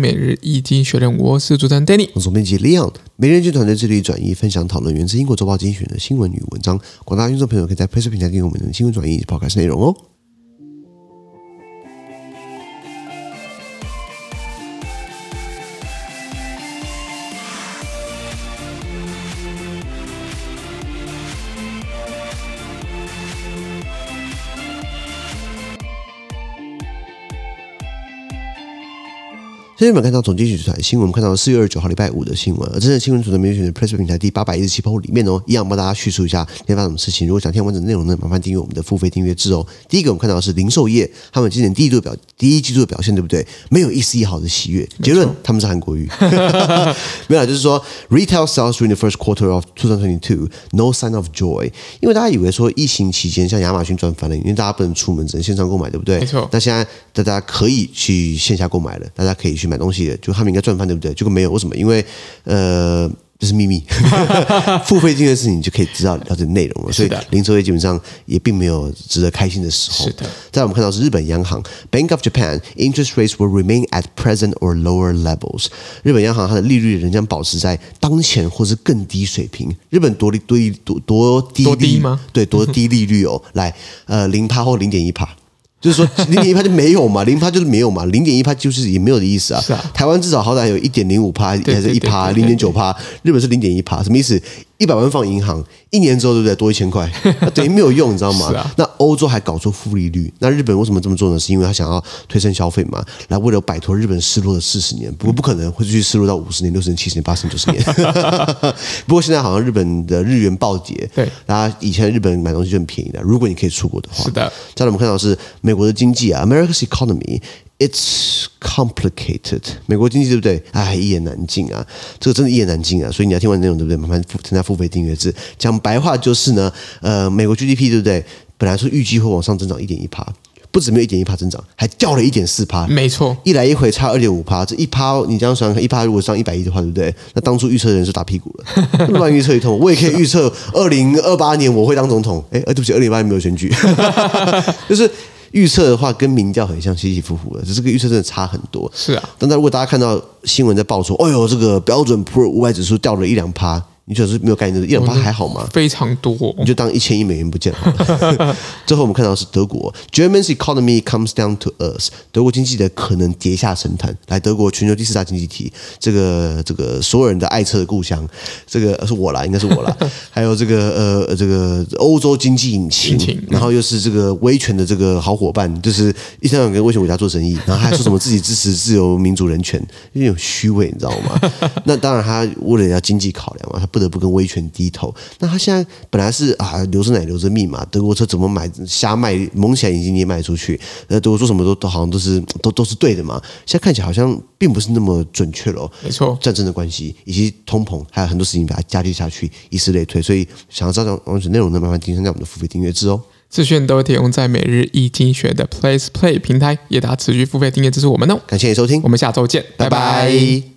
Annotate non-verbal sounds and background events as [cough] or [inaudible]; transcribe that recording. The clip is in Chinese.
每日一经学人，我是主持人 Danny，我是总编辑 Leon。每日一经团队致力转译、分享、讨论源自英国周报精选的新闻与文章。广大听众朋友可以在 PressPlay 平台订阅我们的新闻转译以及 Podcast 内容哦。今天我们看到总经济学新闻，我们看到四月二十九号礼拜五的新闻。而这则新闻组的每日选择 PressPlay 平台第八百一十七铺里面哦，一样帮大家叙述一下今天发生什么事情。如果想听完整内容呢，麻烦订阅我们的付费订阅制哦。第一个，我们看到的是零售业，他们今年第一季度表第一季度的表现对不对？没有一丝一毫的喜悦。结论，他们是韩国语。没有，就是说 Retail sales during the first quarter of 2022 no sign of joy。因为大家以为说疫情期间像亚马逊赚翻了，因为大家不能出门，只能线上购买，对不对？没错。那现在大家可以去线下购买了，大家可以去买东西的，就他们应该赚翻，对不对？结果没有，为什么？因为呃，这是秘密，[laughs] 付费这件事情你就可以知道了解内容了。所以零售业基本上也并没有值得开心的时候。是的。再来我们看到是日本央行 Bank of Japan interest rates will remain at present or lower levels。日本央行它的利率仍将保持在当前或是更低水平。日本多利多多多低多低吗？对，多低利率哦。来，呃，零趴或零点一趴。就是说 [laughs] 零点一趴就没有嘛，零趴就是没有嘛，零点一趴就是也没有的意思啊。啊台湾至少好歹有一点零五趴，还是一趴，零点九趴，日本是零点一趴，什么意思？一百万放银行，一年之后对不对？多一千块，[laughs] 那等于没有用，你知道吗？啊、那欧洲还搞出负利率，那日本为什么这么做呢？是因为他想要推升消费嘛，来为了摆脱日本失落的四十年，不过不可能会继续失落到五十年、六十年、七十年、八十年、九十年。[laughs] 不过现在好像日本的日元暴跌，对，大家以前日本买东西就很便宜的，如果你可以出国的话，是的。再来我们看到是美国的经济啊，America's economy。It's complicated，美国经济对不对？哎，一言难尽啊，这个真的一言难尽啊。所以你要听完内容对不对？麻烦添加付费订阅制。讲白话就是呢，呃，美国 GDP 对不对？本来说预计会往上增长一点一趴，不止没有一点一趴增长，还掉了一点四趴。没错，一来一回差二点五趴，这一趴你这样算看，一趴如果上一百亿的话，对不对？那当初预测的人是打屁股了，乱预测一通。[laughs] 我也可以预测二零二八年我会当总统。哎，对不起，二零二八年没有选举，[laughs] 就是。预测的话跟民调很像，起起伏伏的，只是这个预测真的差很多。是啊，但如果大家看到新闻在报说，哎呦，这个标准普尔五百指数掉了一两趴。你觉得是没有概念的，一两趴还好吗？非常多，你就当一千亿美元不见了。[laughs] 最后我们看到是德国，Germany's economy comes down to earth。德国经济的可能跌下神坛。来，德国全球第四大经济体，这个这个所有人的爱车的故乡，这个是我啦，应该是我啦。[laughs] 还有这个呃这个欧洲经济引擎，然后又是这个威权的这个好伙伴，就是一天到晚跟威权国家做生意，然后还说什么自己支持自由民主人权，有点虚伪，你知道吗？[laughs] 那当然，他为了要经济考量嘛，他不。得不跟威权低头。那他现在本来是啊，留着奶留着蜜嘛。德国车怎么买瞎卖，蒙起来眼睛也卖出去。呃，德国说什么都都好像都是都都是对的嘛。现在看起来好像并不是那么准确了。没错，战争的关系以及通膨，还有很多事情把它加剧下去，以此类推。所以想要知道完整内容呢，麻烦订阅我们的付费订阅制哦。资讯都会提供在每日易经济学的 Plays Play 平台，也大家持续付费订阅支持我们哦。感谢你收听，我们下周见，拜拜。拜拜。